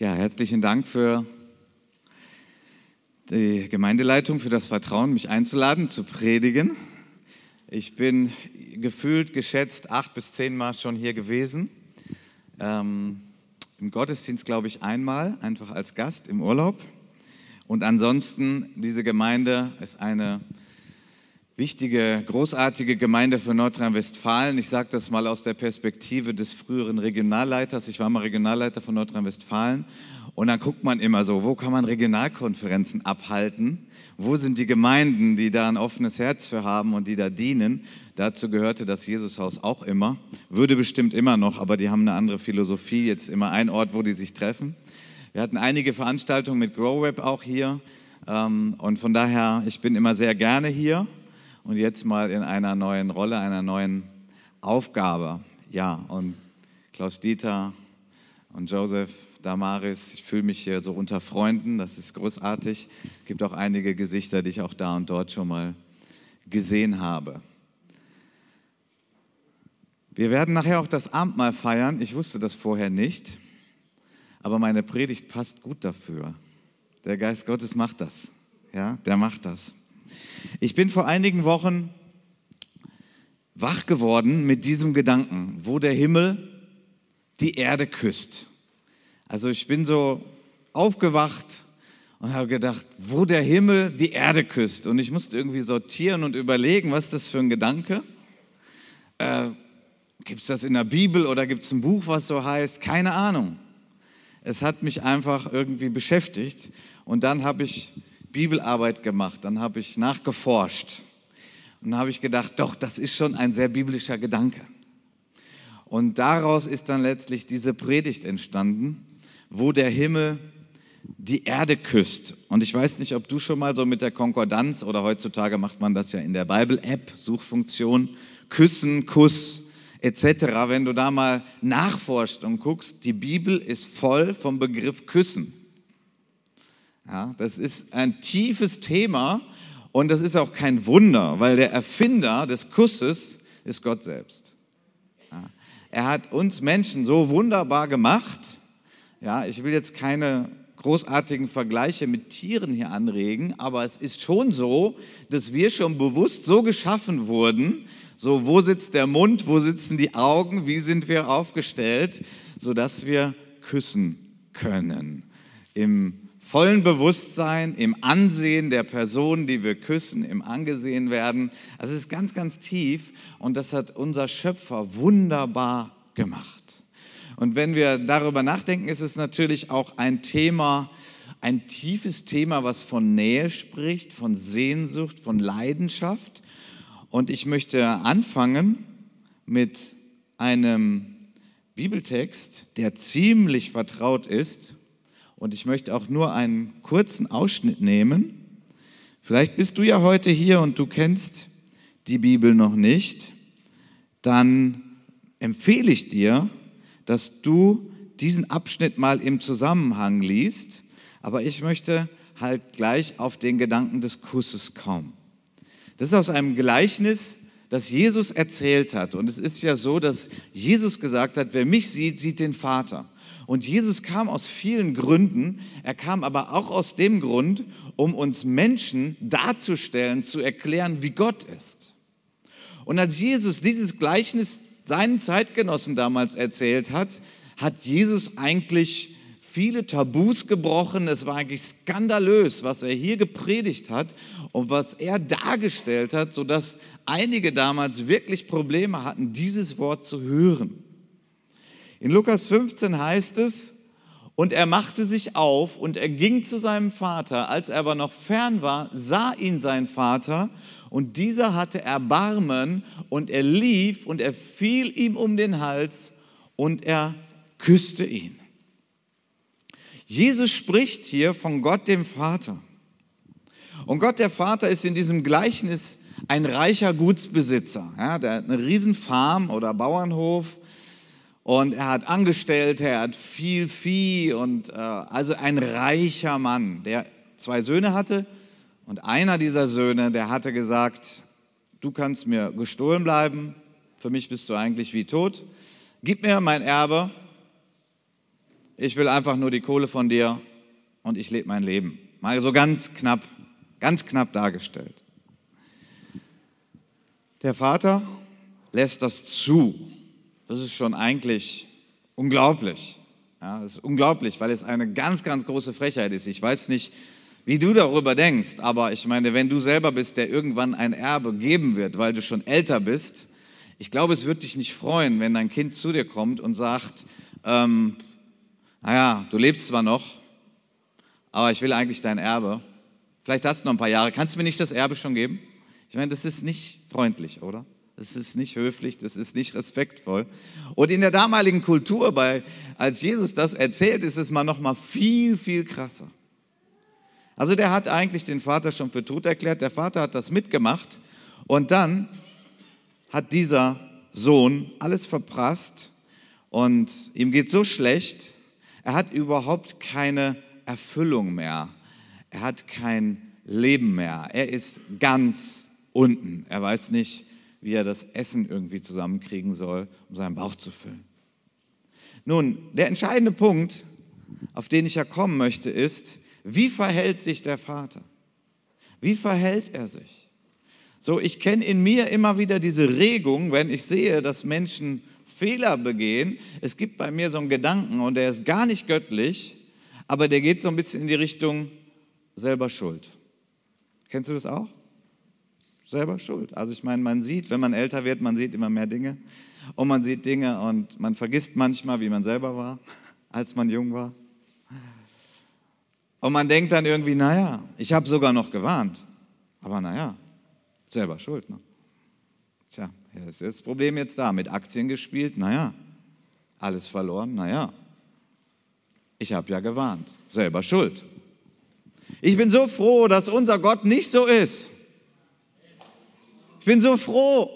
Ja, herzlichen Dank für die Gemeindeleitung, für das Vertrauen, mich einzuladen, zu predigen. Ich bin gefühlt, geschätzt, acht bis zehn Mal schon hier gewesen. Ähm, Im Gottesdienst, glaube ich, einmal, einfach als Gast im Urlaub. Und ansonsten, diese Gemeinde ist eine wichtige, großartige Gemeinde für Nordrhein-Westfalen. Ich sage das mal aus der Perspektive des früheren Regionalleiters. Ich war mal Regionalleiter von Nordrhein-Westfalen. Und dann guckt man immer so, wo kann man Regionalkonferenzen abhalten? Wo sind die Gemeinden, die da ein offenes Herz für haben und die da dienen? Dazu gehörte das Jesushaus auch immer. Würde bestimmt immer noch, aber die haben eine andere Philosophie. Jetzt immer ein Ort, wo die sich treffen. Wir hatten einige Veranstaltungen mit GrowWeb auch hier. Ähm, und von daher, ich bin immer sehr gerne hier und jetzt mal in einer neuen Rolle, einer neuen Aufgabe. Ja, und Klaus Dieter und Joseph, Damaris, ich fühle mich hier so unter Freunden, das ist großartig. Es gibt auch einige Gesichter, die ich auch da und dort schon mal gesehen habe. Wir werden nachher auch das Abendmahl feiern. Ich wusste das vorher nicht, aber meine Predigt passt gut dafür. Der Geist Gottes macht das. Ja, der macht das. Ich bin vor einigen Wochen wach geworden mit diesem Gedanken, wo der Himmel die Erde küsst. Also ich bin so aufgewacht und habe gedacht, wo der Himmel die Erde küsst. Und ich musste irgendwie sortieren und überlegen, was das für ein Gedanke? Äh, gibt es das in der Bibel oder gibt es ein Buch, was so heißt? Keine Ahnung. Es hat mich einfach irgendwie beschäftigt. Und dann habe ich Bibelarbeit gemacht, dann habe ich nachgeforscht und habe ich gedacht, doch, das ist schon ein sehr biblischer Gedanke. Und daraus ist dann letztlich diese Predigt entstanden, wo der Himmel die Erde küsst. Und ich weiß nicht, ob du schon mal so mit der Konkordanz oder heutzutage macht man das ja in der Bible-App, Suchfunktion, Küssen, Kuss etc., wenn du da mal nachforscht und guckst, die Bibel ist voll vom Begriff Küssen. Ja, das ist ein tiefes Thema und das ist auch kein Wunder, weil der Erfinder des Kusses ist Gott selbst. Ja, er hat uns Menschen so wunderbar gemacht. Ja, ich will jetzt keine großartigen Vergleiche mit Tieren hier anregen, aber es ist schon so, dass wir schon bewusst so geschaffen wurden, so wo sitzt der Mund, wo sitzen die Augen, wie sind wir aufgestellt, sodass wir küssen können. Im vollen Bewusstsein, im Ansehen der Person, die wir küssen, im Angesehen werden. Also es ist ganz, ganz tief und das hat unser Schöpfer wunderbar gemacht. Und wenn wir darüber nachdenken, ist es natürlich auch ein Thema, ein tiefes Thema, was von Nähe spricht, von Sehnsucht, von Leidenschaft. Und ich möchte anfangen mit einem Bibeltext, der ziemlich vertraut ist und ich möchte auch nur einen kurzen Ausschnitt nehmen. Vielleicht bist du ja heute hier und du kennst die Bibel noch nicht. Dann empfehle ich dir, dass du diesen Abschnitt mal im Zusammenhang liest. Aber ich möchte halt gleich auf den Gedanken des Kusses kommen. Das ist aus einem Gleichnis, das Jesus erzählt hat. Und es ist ja so, dass Jesus gesagt hat, wer mich sieht, sieht den Vater. Und Jesus kam aus vielen Gründen. Er kam aber auch aus dem Grund, um uns Menschen darzustellen, zu erklären, wie Gott ist. Und als Jesus dieses Gleichnis seinen Zeitgenossen damals erzählt hat, hat Jesus eigentlich viele Tabus gebrochen. Es war eigentlich skandalös, was er hier gepredigt hat und was er dargestellt hat, sodass einige damals wirklich Probleme hatten, dieses Wort zu hören. In Lukas 15 heißt es, und er machte sich auf und er ging zu seinem Vater. Als er aber noch fern war, sah ihn sein Vater und dieser hatte Erbarmen und er lief und er fiel ihm um den Hals und er küsste ihn. Jesus spricht hier von Gott dem Vater. Und Gott der Vater ist in diesem Gleichnis ein reicher Gutsbesitzer. Ja, der hat eine Riesenfarm oder Bauernhof und er hat Angestellte, er hat viel Vieh und äh, also ein reicher Mann, der zwei Söhne hatte. Und einer dieser Söhne, der hatte gesagt, du kannst mir gestohlen bleiben, für mich bist du eigentlich wie tot. Gib mir mein Erbe, ich will einfach nur die Kohle von dir und ich lebe mein Leben. Mal so ganz knapp, ganz knapp dargestellt. Der Vater lässt das zu. Das ist schon eigentlich unglaublich. Ja, das ist unglaublich, weil es eine ganz, ganz große Frechheit ist. Ich weiß nicht, wie du darüber denkst, aber ich meine, wenn du selber bist, der irgendwann ein Erbe geben wird, weil du schon älter bist, ich glaube, es wird dich nicht freuen, wenn dein Kind zu dir kommt und sagt, ähm, naja, du lebst zwar noch, aber ich will eigentlich dein Erbe. Vielleicht hast du noch ein paar Jahre. Kannst du mir nicht das Erbe schon geben? Ich meine, das ist nicht freundlich, oder? Das ist nicht höflich, das ist nicht respektvoll. Und in der damaligen Kultur, bei, als Jesus das erzählt, ist es mal noch mal viel, viel krasser. Also der hat eigentlich den Vater schon für tot erklärt. Der Vater hat das mitgemacht und dann hat dieser Sohn alles verprasst und ihm geht so schlecht, er hat überhaupt keine Erfüllung mehr. Er hat kein Leben mehr. Er ist ganz unten. Er weiß nicht, wie er das Essen irgendwie zusammenkriegen soll, um seinen Bauch zu füllen. Nun, der entscheidende Punkt, auf den ich ja kommen möchte, ist, wie verhält sich der Vater? Wie verhält er sich? So, ich kenne in mir immer wieder diese Regung, wenn ich sehe, dass Menschen Fehler begehen. Es gibt bei mir so einen Gedanken und der ist gar nicht göttlich, aber der geht so ein bisschen in die Richtung selber schuld. Kennst du das auch? Selber schuld. Also ich meine, man sieht, wenn man älter wird, man sieht immer mehr Dinge und man sieht Dinge und man vergisst manchmal, wie man selber war, als man jung war. Und man denkt dann irgendwie, naja, ich habe sogar noch gewarnt, aber naja, selber schuld. Ne? Tja, ist das Problem jetzt da. Mit Aktien gespielt, naja, alles verloren, naja. Ich habe ja gewarnt, selber schuld. Ich bin so froh, dass unser Gott nicht so ist. Ich bin so froh.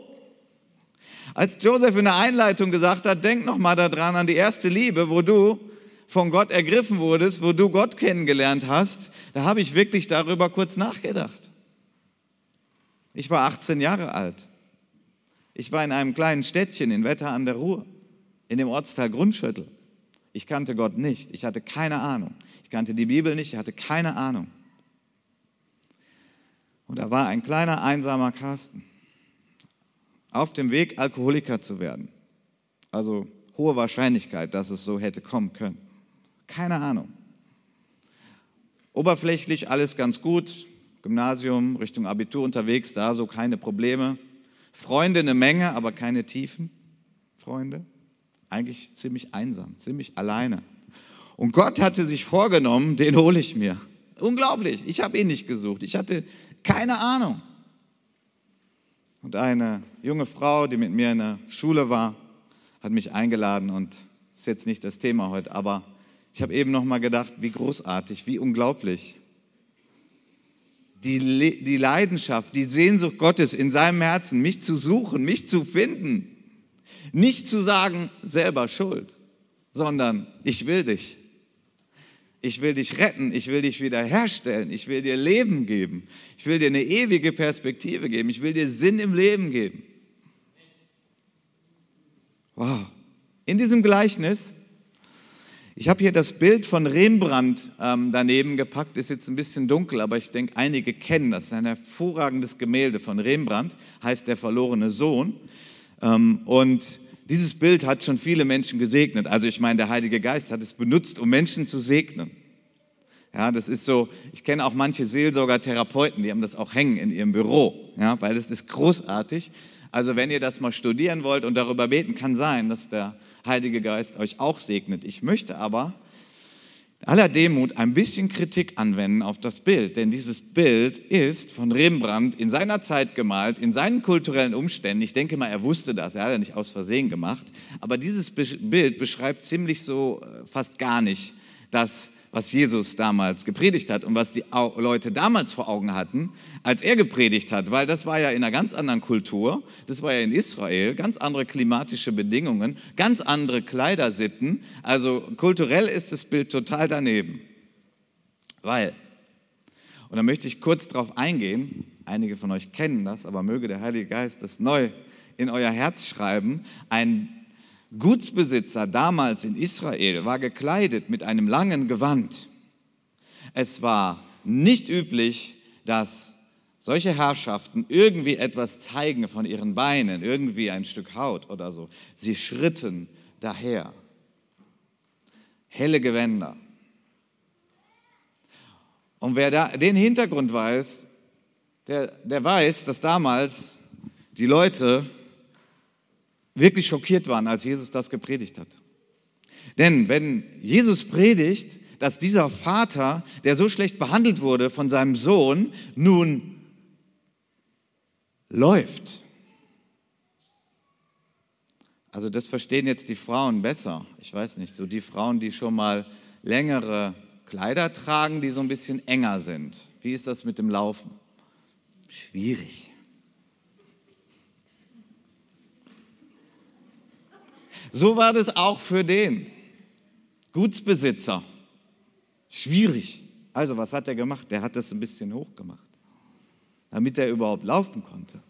Als Joseph in der Einleitung gesagt hat, denk noch mal daran an die erste Liebe, wo du von Gott ergriffen wurdest, wo du Gott kennengelernt hast, da habe ich wirklich darüber kurz nachgedacht. Ich war 18 Jahre alt. Ich war in einem kleinen Städtchen in Wetter an der Ruhr, in dem Ortsteil Grundschüttel. Ich kannte Gott nicht, ich hatte keine Ahnung. Ich kannte die Bibel nicht, ich hatte keine Ahnung. Und da war ein kleiner, einsamer Carsten auf dem Weg, Alkoholiker zu werden. Also hohe Wahrscheinlichkeit, dass es so hätte kommen können. Keine Ahnung. Oberflächlich alles ganz gut, Gymnasium, Richtung Abitur unterwegs, da so keine Probleme. Freunde eine Menge, aber keine tiefen Freunde. Eigentlich ziemlich einsam, ziemlich alleine. Und Gott hatte sich vorgenommen, den hole ich mir. Unglaublich, ich habe ihn nicht gesucht. Ich hatte keine Ahnung. Und eine junge Frau, die mit mir in der Schule war, hat mich eingeladen und ist jetzt nicht das Thema heute, aber ich habe eben noch mal gedacht, wie großartig, wie unglaublich die, die Leidenschaft, die Sehnsucht Gottes in seinem Herzen, mich zu suchen, mich zu finden. Nicht zu sagen, selber schuld, sondern ich will dich. Ich will dich retten, ich will dich wiederherstellen, ich will dir Leben geben, ich will dir eine ewige Perspektive geben, ich will dir Sinn im Leben geben. Wow. In diesem Gleichnis ich habe hier das Bild von Rembrandt ähm, daneben gepackt, ist jetzt ein bisschen dunkel, aber ich denke, einige kennen das. Das ist ein hervorragendes Gemälde von Rembrandt, heißt Der verlorene Sohn. Ähm, und dieses Bild hat schon viele Menschen gesegnet. Also ich meine, der Heilige Geist hat es benutzt, um Menschen zu segnen. Ja, das ist so, ich kenne auch manche Seelsorger, Therapeuten, die haben das auch hängen in ihrem Büro, ja, weil das ist großartig. Also wenn ihr das mal studieren wollt und darüber beten, kann sein, dass der Heilige Geist euch auch segnet. Ich möchte aber aller Demut ein bisschen Kritik anwenden auf das Bild, denn dieses Bild ist von Rembrandt in seiner Zeit gemalt, in seinen kulturellen Umständen. Ich denke mal, er wusste das, er hat ja nicht aus Versehen gemacht, aber dieses Bild beschreibt ziemlich so äh, fast gar nicht das, was Jesus damals gepredigt hat und was die Leute damals vor Augen hatten, als er gepredigt hat, weil das war ja in einer ganz anderen Kultur, das war ja in Israel, ganz andere klimatische Bedingungen, ganz andere Kleidersitten, also kulturell ist das Bild total daneben. Weil, und da möchte ich kurz darauf eingehen, einige von euch kennen das, aber möge der Heilige Geist das neu in euer Herz schreiben, ein Gutsbesitzer damals in Israel war gekleidet mit einem langen Gewand. Es war nicht üblich, dass solche Herrschaften irgendwie etwas zeigen von ihren Beinen, irgendwie ein Stück Haut oder so. Sie schritten daher. Helle Gewänder. Und wer da den Hintergrund weiß, der, der weiß, dass damals die Leute wirklich schockiert waren, als Jesus das gepredigt hat. Denn wenn Jesus predigt, dass dieser Vater, der so schlecht behandelt wurde von seinem Sohn, nun läuft. Also das verstehen jetzt die Frauen besser. Ich weiß nicht, so die Frauen, die schon mal längere Kleider tragen, die so ein bisschen enger sind. Wie ist das mit dem Laufen? Schwierig. So war das auch für den Gutsbesitzer. Schwierig. Also was hat er gemacht? Der hat das ein bisschen hoch gemacht, damit er überhaupt laufen konnte.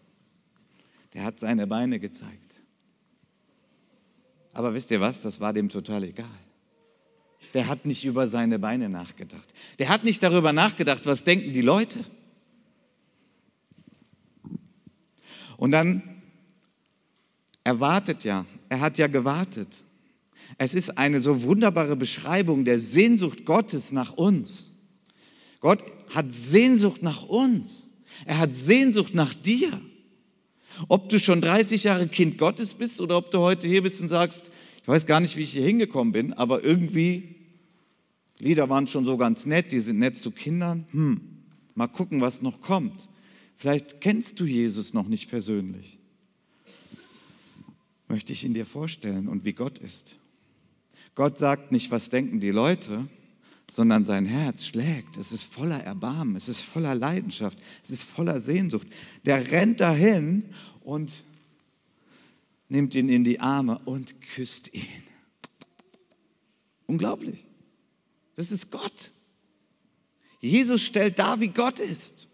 Der hat seine Beine gezeigt. Aber wisst ihr was? Das war dem total egal. Der hat nicht über seine Beine nachgedacht. Der hat nicht darüber nachgedacht, was denken die Leute. Und dann, er wartet ja, er hat ja gewartet. Es ist eine so wunderbare Beschreibung der Sehnsucht Gottes nach uns. Gott hat Sehnsucht nach uns. Er hat Sehnsucht nach dir. Ob du schon 30 Jahre Kind Gottes bist oder ob du heute hier bist und sagst, ich weiß gar nicht, wie ich hier hingekommen bin, aber irgendwie, Lieder waren schon so ganz nett, die sind nett zu Kindern. Hm, mal gucken, was noch kommt. Vielleicht kennst du Jesus noch nicht persönlich. Möchte ich ihn dir vorstellen und wie Gott ist. Gott sagt nicht, was denken die Leute, sondern sein Herz schlägt. Es ist voller Erbarmen, es ist voller Leidenschaft, es ist voller Sehnsucht. Der rennt dahin und nimmt ihn in die Arme und küsst ihn. Unglaublich. Das ist Gott. Jesus stellt dar, wie Gott ist.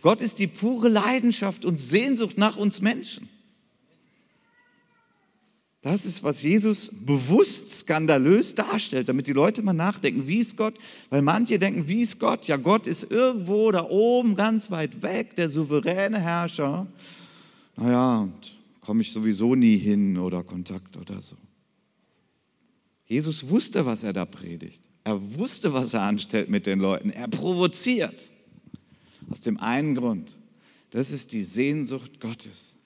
Gott ist die pure Leidenschaft und Sehnsucht nach uns Menschen. Das ist, was Jesus bewusst skandalös darstellt, damit die Leute mal nachdenken, wie ist Gott? Weil manche denken, wie ist Gott? Ja, Gott ist irgendwo da oben, ganz weit weg, der souveräne Herrscher. Naja, komme ich sowieso nie hin oder Kontakt oder so. Jesus wusste, was er da predigt. Er wusste, was er anstellt mit den Leuten. Er provoziert. Aus dem einen Grund. Das ist die Sehnsucht Gottes.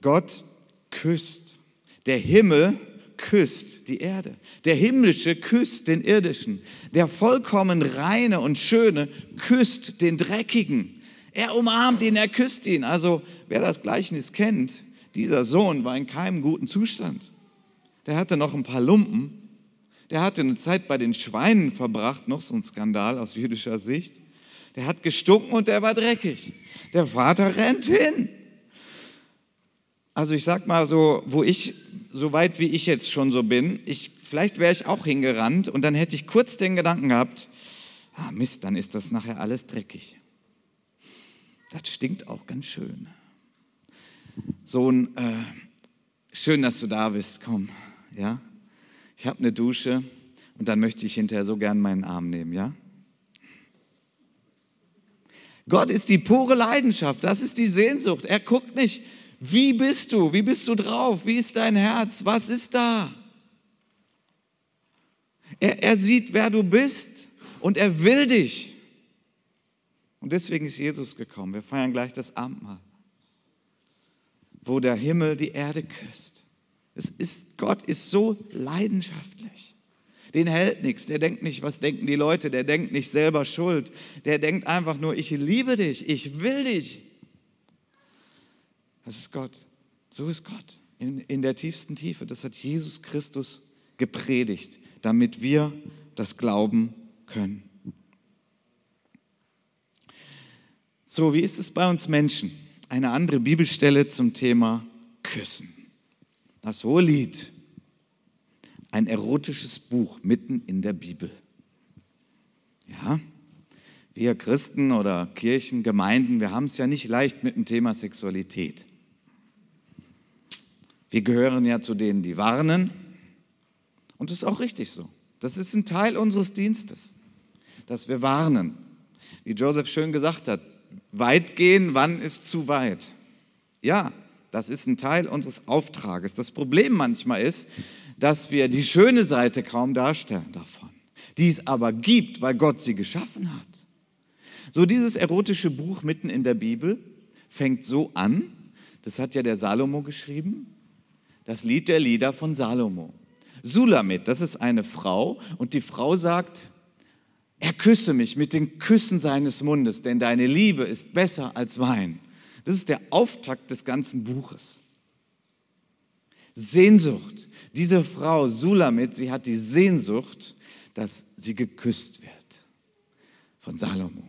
Gott küsst. Der Himmel küsst die Erde. Der himmlische küsst den irdischen. Der vollkommen reine und schöne küsst den dreckigen. Er umarmt ihn, er küsst ihn. Also wer das Gleichnis kennt, dieser Sohn war in keinem guten Zustand. Der hatte noch ein paar Lumpen. Der hatte eine Zeit bei den Schweinen verbracht, noch so ein Skandal aus jüdischer Sicht. Der hat gestunken und der war dreckig. Der Vater rennt hin. Also ich sag mal so, wo ich, so weit wie ich jetzt schon so bin, ich, vielleicht wäre ich auch hingerannt und dann hätte ich kurz den Gedanken gehabt, ah Mist, dann ist das nachher alles dreckig. Das stinkt auch ganz schön. Sohn, äh, schön, dass du da bist, komm, ja. Ich habe eine Dusche und dann möchte ich hinterher so gern meinen Arm nehmen, ja. Gott ist die pure Leidenschaft, das ist die Sehnsucht. Er guckt nicht, wie bist du, wie bist du drauf, wie ist dein Herz, was ist da? Er, er sieht, wer du bist und er will dich. Und deswegen ist Jesus gekommen. Wir feiern gleich das Abendmahl, wo der Himmel die Erde küsst. Es ist, Gott ist so leidenschaftlich den hält nichts. Der denkt nicht, was denken die Leute. Der denkt nicht selber Schuld. Der denkt einfach nur, ich liebe dich, ich will dich. Das ist Gott. So ist Gott in, in der tiefsten Tiefe. Das hat Jesus Christus gepredigt, damit wir das glauben können. So, wie ist es bei uns Menschen? Eine andere Bibelstelle zum Thema Küssen. Das Hohelied ein erotisches Buch mitten in der Bibel. Ja, wir Christen oder Kirchen, Gemeinden, wir haben es ja nicht leicht mit dem Thema Sexualität. Wir gehören ja zu denen, die warnen. Und das ist auch richtig so. Das ist ein Teil unseres Dienstes, dass wir warnen. Wie Joseph schön gesagt hat, weit gehen, wann ist zu weit? Ja, das ist ein Teil unseres Auftrages. Das Problem manchmal ist, dass wir die schöne Seite kaum darstellen davon, die es aber gibt, weil Gott sie geschaffen hat. So dieses erotische Buch mitten in der Bibel fängt so an, das hat ja der Salomo geschrieben, das Lied der Lieder von Salomo. Sulamit, das ist eine Frau und die Frau sagt, er küsse mich mit den Küssen seines Mundes, denn deine Liebe ist besser als Wein. Das ist der Auftakt des ganzen Buches. Sehnsucht. Diese Frau Sulamit, sie hat die Sehnsucht, dass sie geküsst wird von Salomo.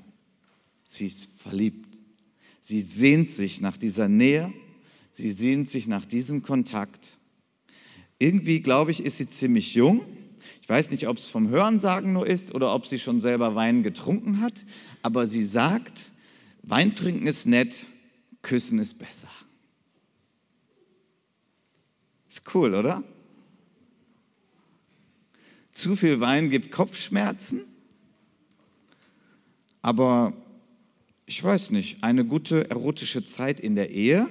Sie ist verliebt. Sie sehnt sich nach dieser Nähe. Sie sehnt sich nach diesem Kontakt. Irgendwie, glaube ich, ist sie ziemlich jung. Ich weiß nicht, ob es vom Hörensagen nur ist oder ob sie schon selber Wein getrunken hat, aber sie sagt, Wein trinken ist nett, küssen ist besser. Ist cool, oder? Zu viel Wein gibt Kopfschmerzen, aber ich weiß nicht, eine gute erotische Zeit in der Ehe,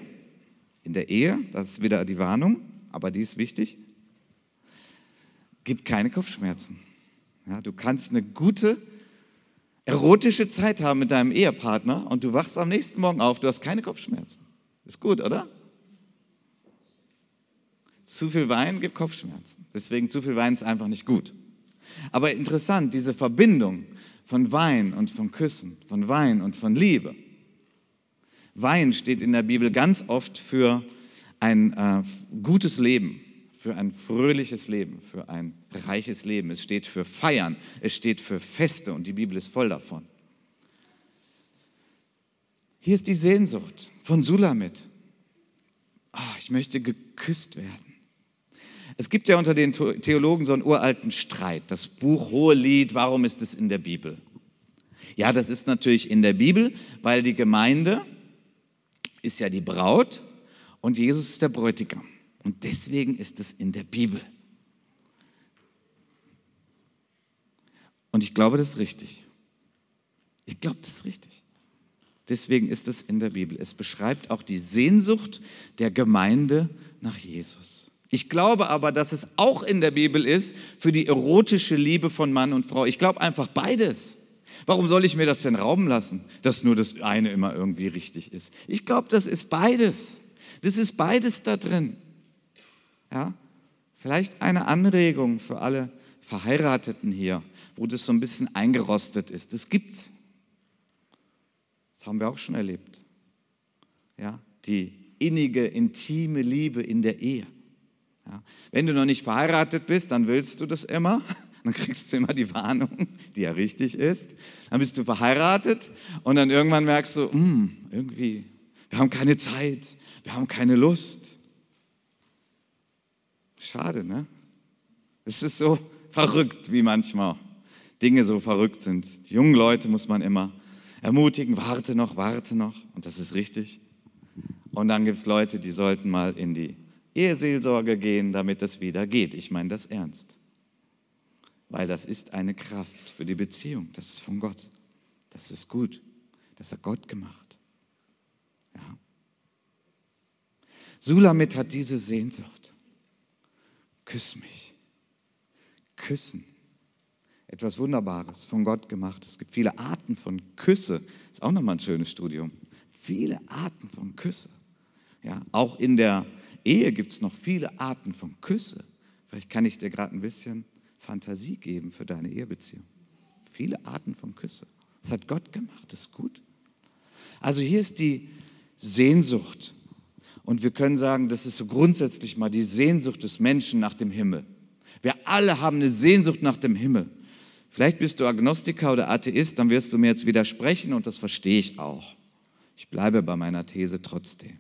in der Ehe, das ist wieder die Warnung, aber die ist wichtig, gibt keine Kopfschmerzen. Ja, du kannst eine gute, erotische Zeit haben mit deinem Ehepartner und du wachst am nächsten Morgen auf, du hast keine Kopfschmerzen. Ist gut, oder? Zu viel Wein gibt Kopfschmerzen. Deswegen zu viel Wein ist einfach nicht gut. Aber interessant, diese Verbindung von Wein und von Küssen, von Wein und von Liebe. Wein steht in der Bibel ganz oft für ein äh, gutes Leben, für ein fröhliches Leben, für ein reiches Leben. Es steht für Feiern, es steht für Feste und die Bibel ist voll davon. Hier ist die Sehnsucht von Sulamit. Oh, ich möchte geküsst werden. Es gibt ja unter den Theologen so einen uralten Streit. Das Buch Hohelied, warum ist es in der Bibel? Ja, das ist natürlich in der Bibel, weil die Gemeinde ist ja die Braut und Jesus ist der Bräutigam. Und deswegen ist es in der Bibel. Und ich glaube, das ist richtig. Ich glaube, das ist richtig. Deswegen ist es in der Bibel. Es beschreibt auch die Sehnsucht der Gemeinde nach Jesus. Ich glaube aber, dass es auch in der Bibel ist für die erotische Liebe von Mann und Frau. Ich glaube einfach beides. Warum soll ich mir das denn rauben lassen, dass nur das eine immer irgendwie richtig ist? Ich glaube, das ist beides. Das ist beides da drin. Ja? Vielleicht eine Anregung für alle Verheirateten hier, wo das so ein bisschen eingerostet ist. Das gibt's. Das haben wir auch schon erlebt. Ja? Die innige, intime Liebe in der Ehe. Ja? Wenn du noch nicht verheiratet bist, dann willst du das immer. Dann kriegst du immer die Warnung, die ja richtig ist. Dann bist du verheiratet und dann irgendwann merkst du, hm, irgendwie, wir haben keine Zeit, wir haben keine Lust. Schade, ne? Es ist so verrückt, wie manchmal Dinge so verrückt sind. Die jungen Leute muss man immer ermutigen, warte noch, warte noch. Und das ist richtig. Und dann gibt es Leute, die sollten mal in die Eheseelsorge gehen, damit es wieder geht. Ich meine das ernst. Weil das ist eine Kraft für die Beziehung. Das ist von Gott. Das ist gut. Das hat Gott gemacht. Ja. Sulamit hat diese Sehnsucht. Küss mich. Küssen. Etwas Wunderbares, von Gott gemacht. Es gibt viele Arten von Küsse. Ist auch nochmal ein schönes Studium. Viele Arten von Küsse. Ja, auch in der Ehe gibt es noch viele Arten von Küsse. Vielleicht kann ich dir gerade ein bisschen Fantasie geben für deine Ehebeziehung. Viele Arten von Küsse. Das hat Gott gemacht. Das ist gut. Also hier ist die Sehnsucht und wir können sagen, das ist so grundsätzlich mal die Sehnsucht des Menschen nach dem Himmel. Wir alle haben eine Sehnsucht nach dem Himmel. Vielleicht bist du Agnostiker oder Atheist, dann wirst du mir jetzt widersprechen und das verstehe ich auch. Ich bleibe bei meiner These trotzdem.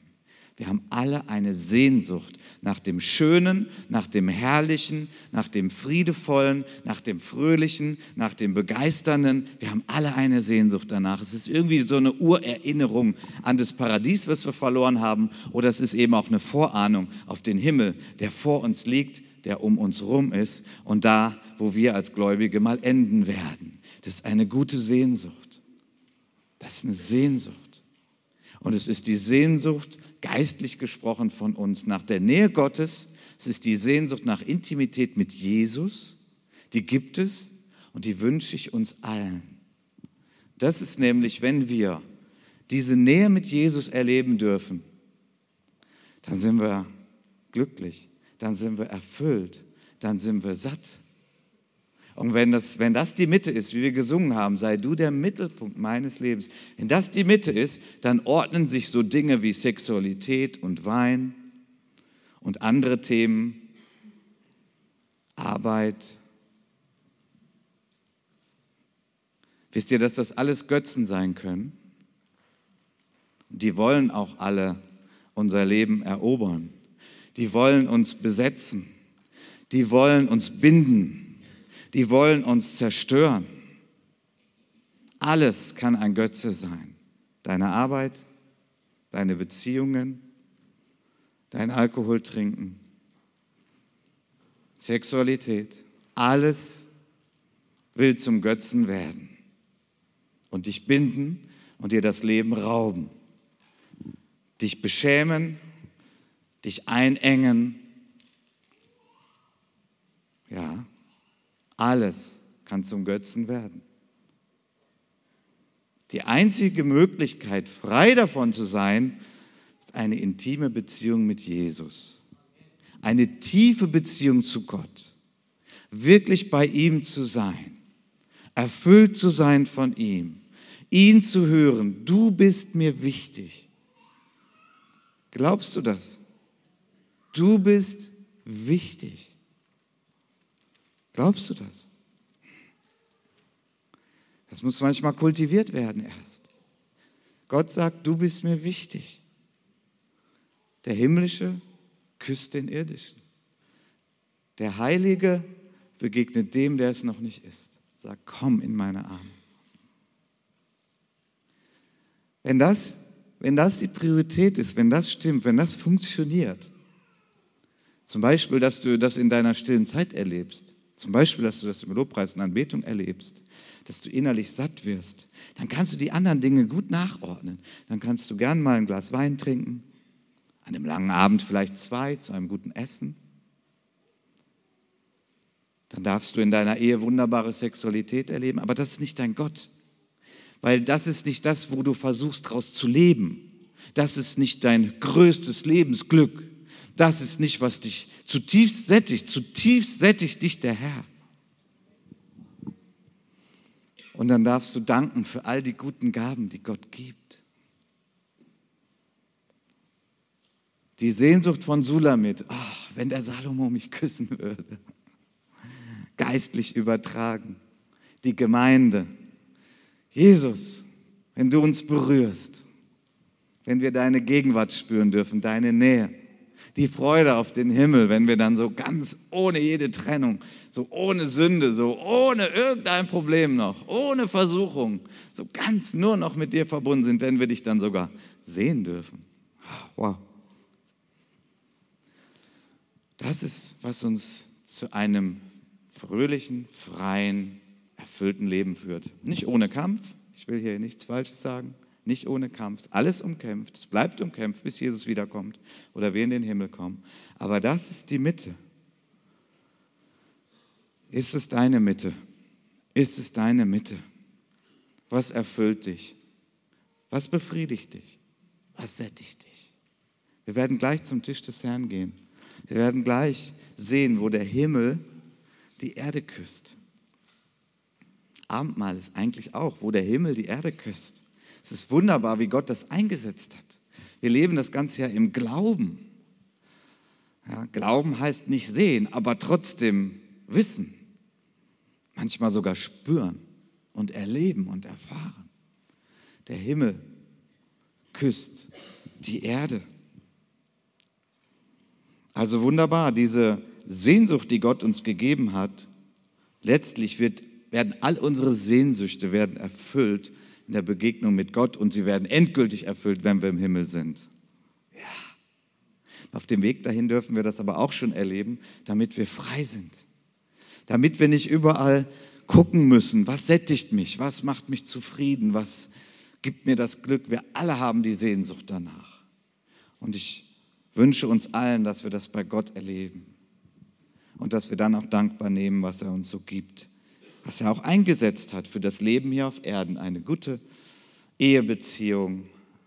Wir haben alle eine Sehnsucht nach dem Schönen, nach dem Herrlichen, nach dem Friedevollen, nach dem Fröhlichen, nach dem Begeisternden. Wir haben alle eine Sehnsucht danach. Es ist irgendwie so eine Urerinnerung an das Paradies, was wir verloren haben, oder es ist eben auch eine Vorahnung auf den Himmel, der vor uns liegt, der um uns rum ist und da, wo wir als Gläubige mal enden werden. Das ist eine gute Sehnsucht. Das ist eine Sehnsucht. Und es ist die Sehnsucht, geistlich gesprochen von uns, nach der Nähe Gottes. Es ist die Sehnsucht nach Intimität mit Jesus. Die gibt es und die wünsche ich uns allen. Das ist nämlich, wenn wir diese Nähe mit Jesus erleben dürfen, dann sind wir glücklich, dann sind wir erfüllt, dann sind wir satt. Und wenn das, wenn das die Mitte ist, wie wir gesungen haben, sei du der Mittelpunkt meines Lebens, wenn das die Mitte ist, dann ordnen sich so Dinge wie Sexualität und Wein und andere Themen, Arbeit. Wisst ihr, dass das alles Götzen sein können? Die wollen auch alle unser Leben erobern. Die wollen uns besetzen. Die wollen uns binden die wollen uns zerstören. Alles kann ein Götze sein. Deine Arbeit, deine Beziehungen, dein Alkohol trinken, Sexualität, alles will zum Götzen werden und dich binden und dir das Leben rauben, dich beschämen, dich einengen. Ja, alles kann zum Götzen werden. Die einzige Möglichkeit, frei davon zu sein, ist eine intime Beziehung mit Jesus. Eine tiefe Beziehung zu Gott. Wirklich bei ihm zu sein. Erfüllt zu sein von ihm. Ihn zu hören. Du bist mir wichtig. Glaubst du das? Du bist wichtig. Glaubst du das? Das muss manchmal kultiviert werden erst. Gott sagt, du bist mir wichtig. Der Himmlische küsst den Irdischen. Der Heilige begegnet dem, der es noch nicht ist. Sagt, komm in meine Arme. Wenn das, wenn das die Priorität ist, wenn das stimmt, wenn das funktioniert, zum Beispiel, dass du das in deiner stillen Zeit erlebst, zum Beispiel, dass du das im Lobpreis und Anbetung erlebst, dass du innerlich satt wirst, dann kannst du die anderen Dinge gut nachordnen. Dann kannst du gern mal ein Glas Wein trinken, an einem langen Abend vielleicht zwei, zu einem guten Essen. Dann darfst du in deiner Ehe wunderbare Sexualität erleben, aber das ist nicht dein Gott, weil das ist nicht das, wo du versuchst, daraus zu leben. Das ist nicht dein größtes Lebensglück. Das ist nicht, was dich zutiefst sättigt. Zutiefst sättigt dich der Herr. Und dann darfst du danken für all die guten Gaben, die Gott gibt. Die Sehnsucht von Sulamit, oh, wenn der Salomo mich küssen würde. Geistlich übertragen. Die Gemeinde. Jesus, wenn du uns berührst, wenn wir deine Gegenwart spüren dürfen, deine Nähe die Freude auf den Himmel, wenn wir dann so ganz ohne jede Trennung, so ohne Sünde, so ohne irgendein Problem noch, ohne Versuchung, so ganz nur noch mit dir verbunden sind, wenn wir dich dann sogar sehen dürfen. Wow. Das ist, was uns zu einem fröhlichen, freien, erfüllten Leben führt. Nicht ohne Kampf, ich will hier nichts Falsches sagen, nicht ohne Kampf. Alles umkämpft. Es bleibt umkämpft, bis Jesus wiederkommt oder wir in den Himmel kommen. Aber das ist die Mitte. Ist es deine Mitte? Ist es deine Mitte? Was erfüllt dich? Was befriedigt dich? Was sättigt dich? Wir werden gleich zum Tisch des Herrn gehen. Wir werden gleich sehen, wo der Himmel die Erde küsst. Abendmahl ist eigentlich auch, wo der Himmel die Erde küsst. Es ist wunderbar, wie Gott das eingesetzt hat. Wir leben das Ganze ja im Glauben. Ja, Glauben heißt nicht sehen, aber trotzdem wissen. Manchmal sogar spüren und erleben und erfahren. Der Himmel küsst die Erde. Also wunderbar, diese Sehnsucht, die Gott uns gegeben hat, letztlich wird, werden all unsere Sehnsüchte werden erfüllt in der Begegnung mit Gott und sie werden endgültig erfüllt, wenn wir im Himmel sind. Ja. Auf dem Weg dahin dürfen wir das aber auch schon erleben, damit wir frei sind. Damit wir nicht überall gucken müssen, was sättigt mich, was macht mich zufrieden, was gibt mir das Glück. Wir alle haben die Sehnsucht danach. Und ich wünsche uns allen, dass wir das bei Gott erleben und dass wir dann auch dankbar nehmen, was er uns so gibt, was er auch eingesetzt hat für das Leben hier auf Erden. Eine gute Ehebeziehung,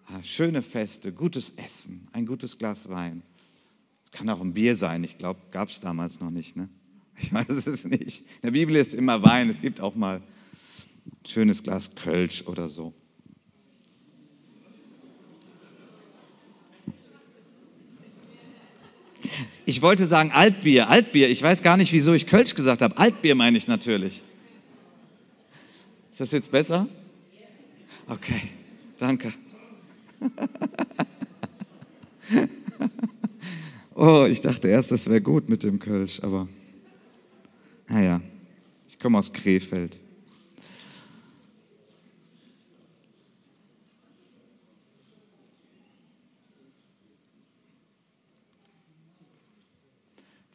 ah, schöne Feste, gutes Essen, ein gutes Glas Wein. Kann auch ein Bier sein, ich glaube, gab es damals noch nicht. Ne? Ich weiß es nicht. In der Bibel ist immer Wein, es gibt auch mal ein schönes Glas Kölsch oder so. Ich wollte sagen Altbier, Altbier. Ich weiß gar nicht, wieso ich Kölsch gesagt habe. Altbier meine ich natürlich. Ist das jetzt besser? Okay, danke. oh, ich dachte erst, das wäre gut mit dem Kölsch, aber naja, ich komme aus Krefeld.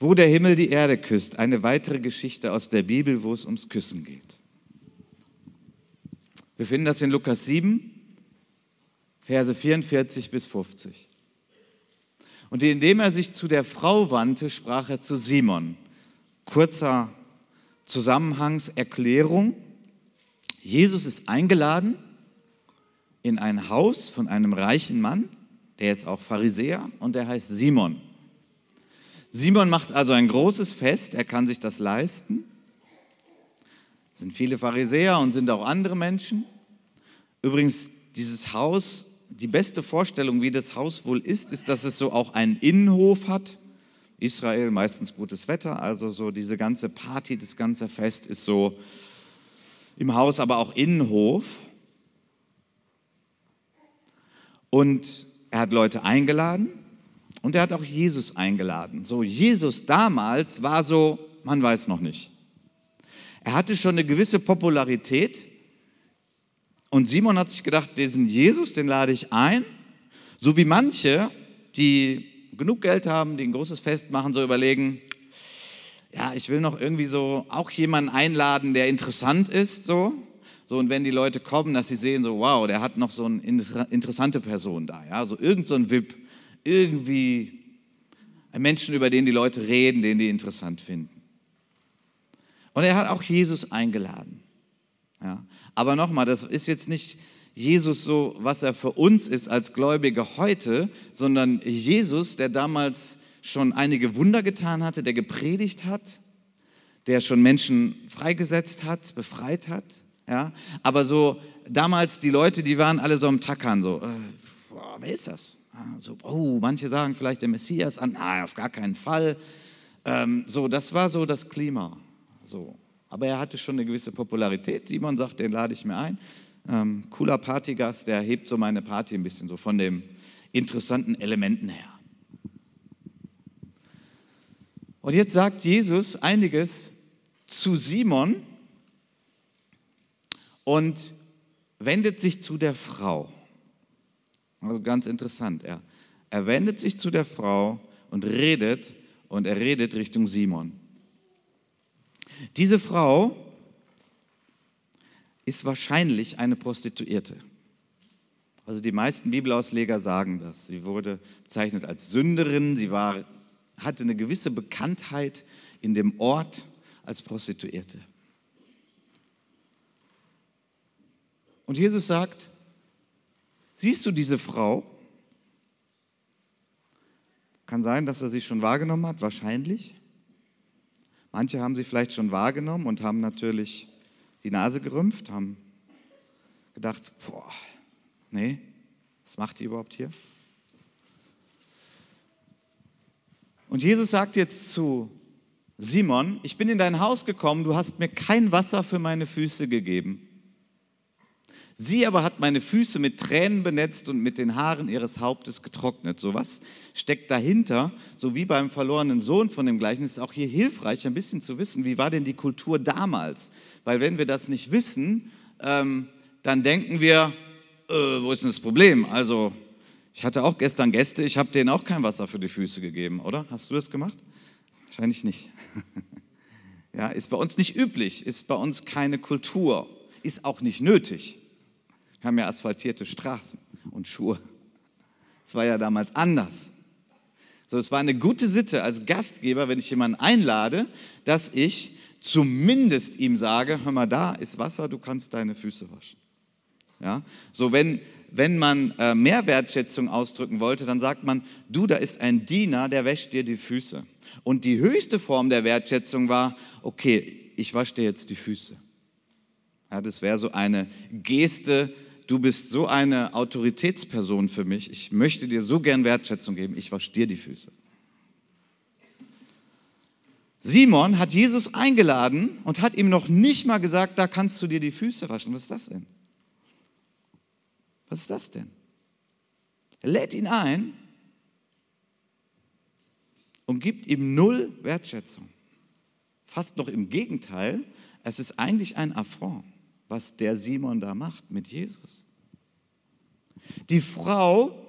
Wo der Himmel die Erde küsst, eine weitere Geschichte aus der Bibel, wo es ums Küssen geht. Wir finden das in Lukas 7, Verse 44 bis 50. Und indem er sich zu der Frau wandte, sprach er zu Simon. Kurzer Zusammenhangserklärung. Jesus ist eingeladen in ein Haus von einem reichen Mann, der ist auch Pharisäer und der heißt Simon. Simon macht also ein großes Fest, er kann sich das leisten. Es sind viele Pharisäer und sind auch andere Menschen. Übrigens, dieses Haus, die beste Vorstellung, wie das Haus wohl ist, ist, dass es so auch einen Innenhof hat. Israel meistens gutes Wetter, also so diese ganze Party, das ganze Fest ist so im Haus, aber auch Innenhof. Und er hat Leute eingeladen und er hat auch Jesus eingeladen. So, Jesus damals war so, man weiß noch nicht. Er hatte schon eine gewisse Popularität. Und Simon hat sich gedacht, diesen Jesus, den lade ich ein. So wie manche, die genug Geld haben, die ein großes Fest machen, so überlegen, ja, ich will noch irgendwie so auch jemanden einladen, der interessant ist, so. So, und wenn die Leute kommen, dass sie sehen, so, wow, der hat noch so eine interessante Person da, ja, so irgend so ein VIP irgendwie ein Menschen, über den die Leute reden, den die interessant finden. Und er hat auch Jesus eingeladen. Ja. Aber nochmal, das ist jetzt nicht Jesus so, was er für uns ist als Gläubige heute, sondern Jesus, der damals schon einige Wunder getan hatte, der gepredigt hat, der schon Menschen freigesetzt hat, befreit hat. Ja. Aber so damals, die Leute, die waren alle so am Tackern, so, äh, boah, wer ist das? So, oh, manche sagen vielleicht der Messias an, nein, auf gar keinen Fall. Ähm, so, das war so das Klima. So. Aber er hatte schon eine gewisse Popularität. Simon sagt, den lade ich mir ein. Ähm, cooler Partygast, der hebt so meine Party ein bisschen so von den interessanten Elementen her. Und jetzt sagt Jesus einiges zu Simon und wendet sich zu der Frau. Also ganz interessant. Er, er wendet sich zu der Frau und redet und er redet Richtung Simon. Diese Frau ist wahrscheinlich eine Prostituierte. Also die meisten Bibelausleger sagen das. Sie wurde bezeichnet als Sünderin, sie war, hatte eine gewisse Bekanntheit in dem Ort als Prostituierte. Und Jesus sagt, Siehst du diese Frau? Kann sein, dass er sie schon wahrgenommen hat, wahrscheinlich. Manche haben sie vielleicht schon wahrgenommen und haben natürlich die Nase gerümpft, haben gedacht, boah, nee, was macht die überhaupt hier? Und Jesus sagt jetzt zu Simon, ich bin in dein Haus gekommen, du hast mir kein Wasser für meine Füße gegeben. Sie aber hat meine Füße mit Tränen benetzt und mit den Haaren ihres Hauptes getrocknet. So was steckt dahinter, so wie beim verlorenen Sohn von dem Gleichnis, ist auch hier hilfreich, ein bisschen zu wissen, wie war denn die Kultur damals? Weil wenn wir das nicht wissen, ähm, dann denken wir, äh, wo ist denn das Problem? Also ich hatte auch gestern Gäste, ich habe denen auch kein Wasser für die Füße gegeben, oder? Hast du das gemacht? Wahrscheinlich nicht. ja, ist bei uns nicht üblich, ist bei uns keine Kultur, ist auch nicht nötig. Wir haben ja asphaltierte Straßen und Schuhe. Es war ja damals anders. So, es war eine gute Sitte als Gastgeber, wenn ich jemanden einlade, dass ich zumindest ihm sage, hör mal, da ist Wasser, du kannst deine Füße waschen. Ja? So, wenn, wenn man äh, mehr Wertschätzung ausdrücken wollte, dann sagt man, du, da ist ein Diener, der wäscht dir die Füße. Und die höchste Form der Wertschätzung war, okay, ich wasche dir jetzt die Füße. Ja, das wäre so eine Geste, du bist so eine Autoritätsperson für mich, ich möchte dir so gern Wertschätzung geben, ich wasche dir die Füße. Simon hat Jesus eingeladen und hat ihm noch nicht mal gesagt, da kannst du dir die Füße waschen. Was ist das denn? Was ist das denn? Er lädt ihn ein und gibt ihm null Wertschätzung. Fast noch im Gegenteil, es ist eigentlich ein Affront, was der Simon da macht mit Jesus. Die Frau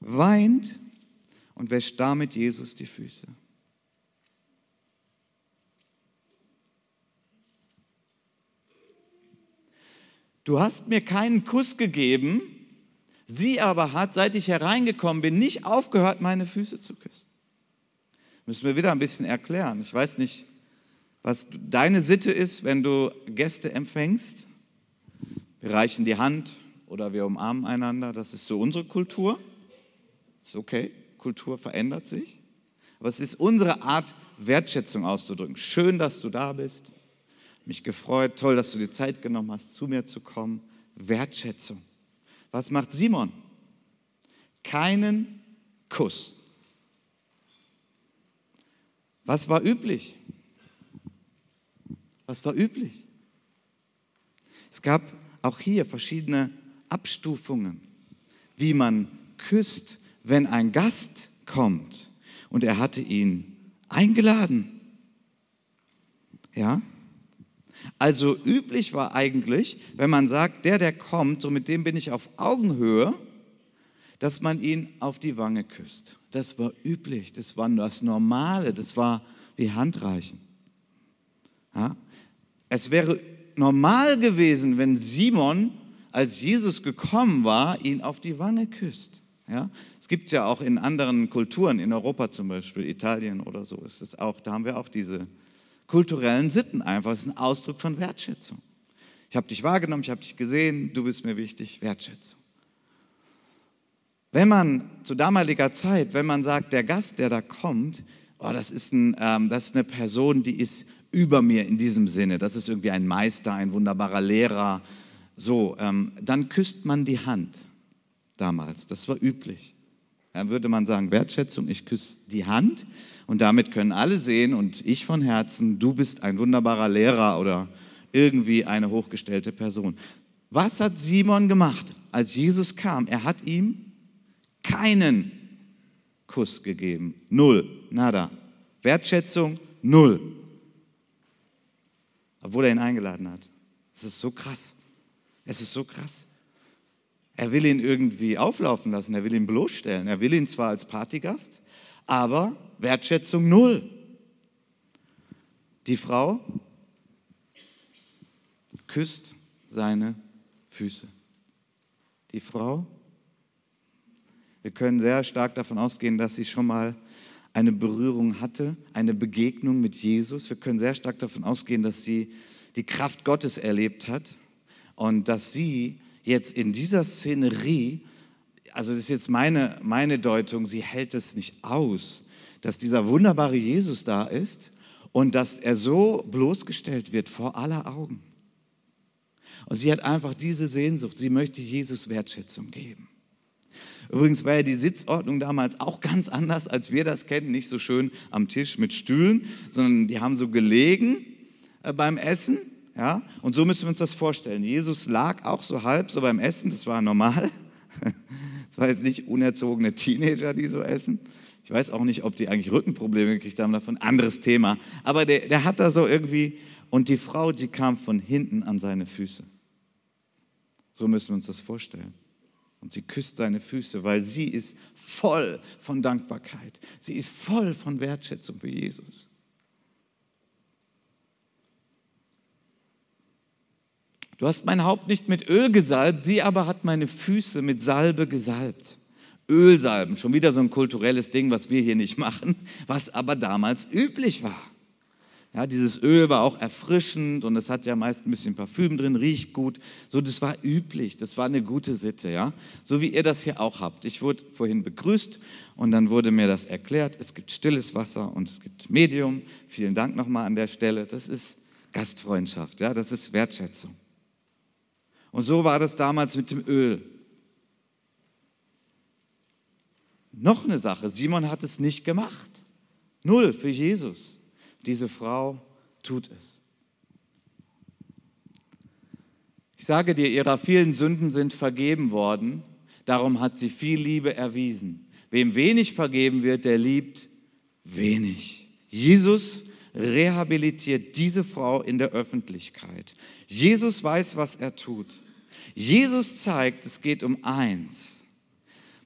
weint und wäscht damit Jesus die Füße. du hast mir keinen Kuss gegeben, sie aber hat, seit ich hereingekommen bin, nicht aufgehört, meine Füße zu küssen. Müssen wir wieder ein bisschen erklären. Ich weiß nicht, was deine Sitte ist, wenn du Gäste empfängst. Wir reichen die Hand oder wir umarmen einander. Das ist so unsere Kultur. Ist okay, Kultur verändert sich. Aber es ist unsere Art, Wertschätzung auszudrücken. Schön, dass du da bist mich gefreut. Toll, dass du dir Zeit genommen hast, zu mir zu kommen. Wertschätzung. Was macht Simon? Keinen Kuss. Was war üblich? Was war üblich? Es gab auch hier verschiedene Abstufungen, wie man küsst, wenn ein Gast kommt und er hatte ihn eingeladen. Ja? Also üblich war eigentlich, wenn man sagt, der, der kommt, so mit dem bin ich auf Augenhöhe, dass man ihn auf die Wange küsst. Das war üblich, das war das Normale, das war wie Handreichen. Ja? Es wäre normal gewesen, wenn Simon, als Jesus gekommen war, ihn auf die Wange küsst. Ja? Es gibt es ja auch in anderen Kulturen, in Europa zum Beispiel, Italien oder so ist es auch, da haben wir auch diese kulturellen Sitten einfach. Es ist ein Ausdruck von Wertschätzung. Ich habe dich wahrgenommen, ich habe dich gesehen, du bist mir wichtig, Wertschätzung. Wenn man zu damaliger Zeit, wenn man sagt, der Gast, der da kommt, oh, das, ist ein, ähm, das ist eine Person, die ist über mir in diesem Sinne, das ist irgendwie ein Meister, ein wunderbarer Lehrer, so, ähm, dann küsst man die Hand damals, das war üblich. Dann würde man sagen, Wertschätzung, ich küsse die Hand und damit können alle sehen und ich von Herzen, du bist ein wunderbarer Lehrer oder irgendwie eine hochgestellte Person. Was hat Simon gemacht, als Jesus kam? Er hat ihm keinen Kuss gegeben. Null, nada. Wertschätzung, null. Obwohl er ihn eingeladen hat. Es ist so krass. Es ist so krass. Er will ihn irgendwie auflaufen lassen, er will ihn bloßstellen. Er will ihn zwar als Partygast, aber Wertschätzung null. Die Frau küsst seine Füße. Die Frau, wir können sehr stark davon ausgehen, dass sie schon mal eine Berührung hatte, eine Begegnung mit Jesus. Wir können sehr stark davon ausgehen, dass sie die Kraft Gottes erlebt hat und dass sie jetzt in dieser Szenerie, also das ist jetzt meine, meine Deutung, sie hält es nicht aus, dass dieser wunderbare Jesus da ist und dass er so bloßgestellt wird vor aller Augen. Und sie hat einfach diese Sehnsucht, sie möchte Jesus Wertschätzung geben. Übrigens war ja die Sitzordnung damals auch ganz anders, als wir das kennen. Nicht so schön am Tisch mit Stühlen, sondern die haben so gelegen äh, beim Essen Ja? Und so müssen wir uns das vorstellen. Jesus lag auch so halb so beim Essen, das war normal. Das war jetzt nicht unerzogene Teenager, die so essen. Ich weiß auch nicht, ob die eigentlich Rückenprobleme gekriegt haben davon. Anderes Thema. Aber der, der hat da so irgendwie. Und die Frau, die kam von hinten an seine Füße. So müssen wir uns das vorstellen. Und sie küsst seine Füße, weil sie ist voll von Dankbarkeit. Sie ist voll von Wertschätzung für Jesus. Du hast mein Haupt nicht mit Öl gesalbt, sie aber hat meine Füße mit Salbe gesalbt. Ölsalben, schon wieder so ein kulturelles Ding, was wir hier nicht machen, was aber damals üblich war. Ja, dieses Öl war auch erfrischend und es hat ja meist ein bisschen Parfüm drin, riecht gut. So, das war üblich, das war eine gute Sitte, ja. So wie ihr das hier auch habt. Ich wurde vorhin begrüßt und dann wurde mir das erklärt. Es gibt stilles Wasser und es gibt Medium. Vielen Dank nochmal an der Stelle. Das ist Gastfreundschaft, ja, das ist Wertschätzung. Und so war das damals mit dem Öl. Noch eine Sache, Simon hat es nicht gemacht. Null für Jesus. Diese Frau tut es. Ich sage dir, ihrer vielen Sünden sind vergeben worden, darum hat sie viel Liebe erwiesen. Wem wenig vergeben wird, der liebt wenig. Jesus rehabilitiert diese Frau in der Öffentlichkeit. Jesus weiß, was er tut. Jesus zeigt, es geht um eins.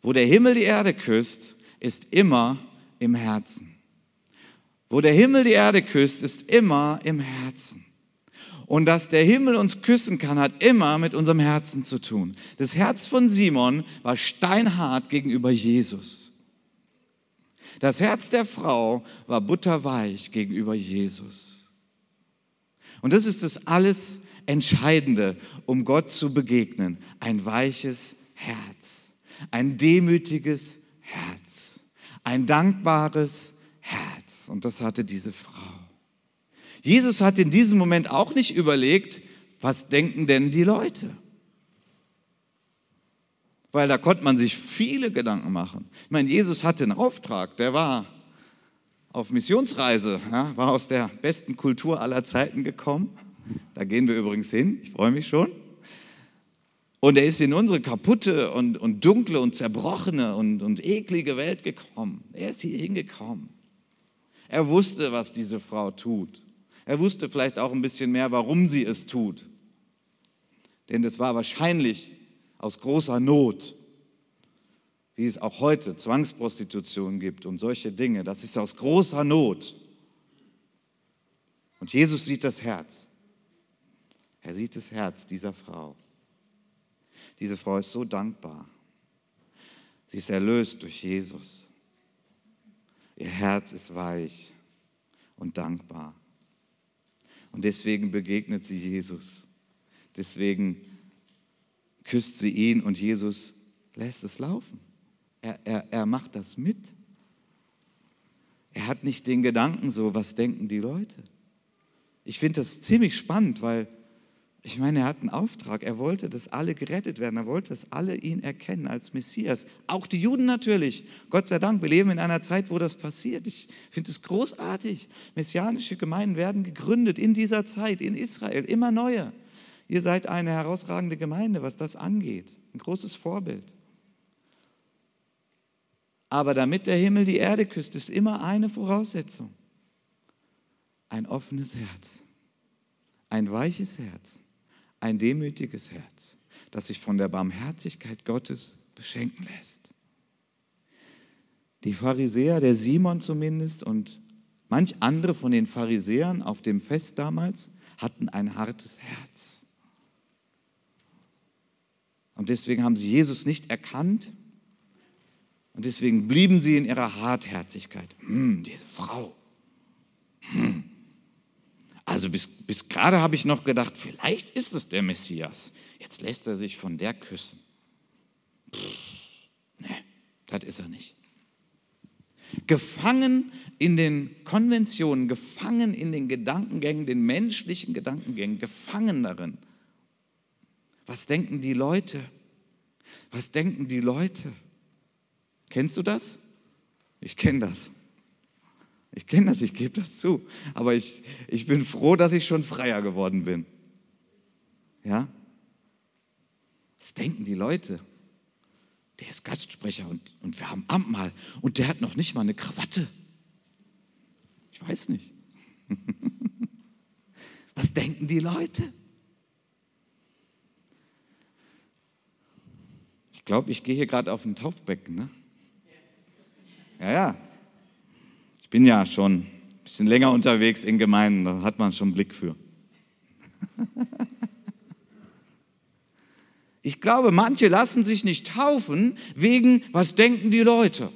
Wo der Himmel die Erde küsst, ist immer im Herzen. Wo der Himmel die Erde küsst, ist immer im Herzen. Und dass der Himmel uns küssen kann, hat immer mit unserem Herzen zu tun. Das Herz von Simon war steinhart gegenüber Jesus. Das Herz der Frau war butterweich gegenüber Jesus. Und das ist das alles Entscheidende, um Gott zu begegnen. Ein weiches Herz, ein demütiges Herz, ein dankbares Herz. Und das hatte diese Frau. Jesus hat in diesem Moment auch nicht überlegt, was denken denn die Leute? Weil da konnte man sich viele Gedanken machen. Ich meine, Jesus hatte einen Auftrag, der war auf Missionsreise, ja, war aus der besten Kultur aller Zeiten gekommen da gehen wir übrigens hin, ich freue mich schon. Und er ist in unsere kaputte und, und dunkle und zerbrochene und, und eklige Welt gekommen. Er ist hier hingekommen. Er wusste, was diese Frau tut. Er wusste vielleicht auch ein bisschen mehr, warum sie es tut. Denn es war wahrscheinlich aus großer Not, wie es auch heute Zwangsprostitution gibt und solche Dinge. Das ist aus großer Not. Und Jesus sieht das Herz. Er sieht das Herz dieser Frau. Diese Frau ist so dankbar. Sie ist erlöst durch Jesus. Ihr Herz ist weich und dankbar. Und deswegen begegnet sie Jesus. Deswegen küsst sie ihn und Jesus lässt es laufen. Er, er, er macht das mit. Er hat nicht den Gedanken so, was denken die Leute. Ich finde das ziemlich spannend, weil ich meine, er hat einen Auftrag. Er wollte, dass alle gerettet werden. Er wollte, dass alle ihn erkennen als Messias. Auch die Juden natürlich. Gott sei Dank, wir leben in einer Zeit, wo das passiert. Ich finde es großartig. Messianische Gemeinden werden gegründet in dieser Zeit in Israel. Immer neue. Ihr seid eine herausragende Gemeinde, was das angeht. Ein großes Vorbild. Aber damit der Himmel die Erde küsst, ist immer eine Voraussetzung. Ein offenes Herz. Ein weiches Herz ein demütiges Herz, das sich von der Barmherzigkeit Gottes beschenken lässt. Die Pharisäer, der Simon zumindest und manch andere von den Pharisäern auf dem Fest damals hatten ein hartes Herz. Und deswegen haben sie Jesus nicht erkannt und deswegen blieben sie in ihrer Hartherzigkeit. Hm, diese Frau. Hm, also bis, bis gerade habe ich noch gedacht, vielleicht ist es der Messias. Jetzt lässt er sich von der küssen. ne, das ist er nicht. Gefangen in den Konventionen, gefangen in den Gedankengängen, den menschlichen Gedankengängen, gefangen darin. Was denken die Leute? Was denken die Leute? Kennst du das? Ich kenne das. Ich kenne das, ich gebe das zu. Aber ich, ich bin froh, dass ich schon freier geworden bin. Ja? Was denken die Leute? Der ist Gastsprecher und, und wir haben Abendmahl und der hat noch nicht mal eine Krawatte. Ich weiß nicht. Was denken die Leute? Ich glaube, ich gehe hier gerade auf ein Taufbecken. Ne? Ja, ja. Bin ja schon ein bisschen länger unterwegs in Gemeinden, da hat man schon einen Blick für. Ich glaube, manche lassen sich nicht taufen wegen, was denken die Leute.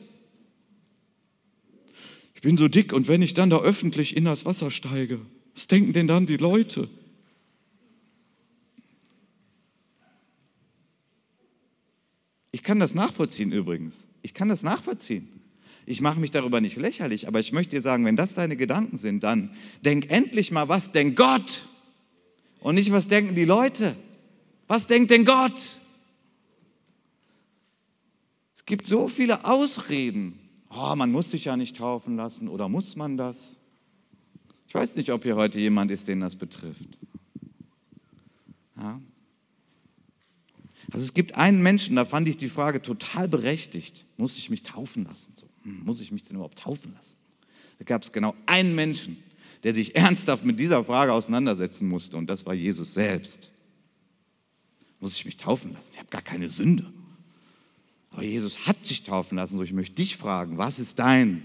Ich bin so dick und wenn ich dann da öffentlich in das Wasser steige, was denken denn dann die Leute? Ich kann das nachvollziehen übrigens. Ich kann das nachvollziehen. Ich mache mich darüber nicht lächerlich, aber ich möchte dir sagen, wenn das deine Gedanken sind, dann denk endlich mal, was denkt Gott und nicht, was denken die Leute. Was denkt denn Gott? Es gibt so viele Ausreden. Oh, man muss sich ja nicht taufen lassen oder muss man das? Ich weiß nicht, ob hier heute jemand ist, den das betrifft. Ja. Also es gibt einen Menschen, da fand ich die Frage total berechtigt. Muss ich mich taufen lassen? So, muss ich mich denn überhaupt taufen lassen? Da gab es genau einen Menschen, der sich ernsthaft mit dieser Frage auseinandersetzen musste und das war Jesus selbst muss ich mich taufen lassen. Ich habe gar keine Sünde. Aber Jesus hat sich taufen lassen. So, ich möchte dich fragen, was ist dein,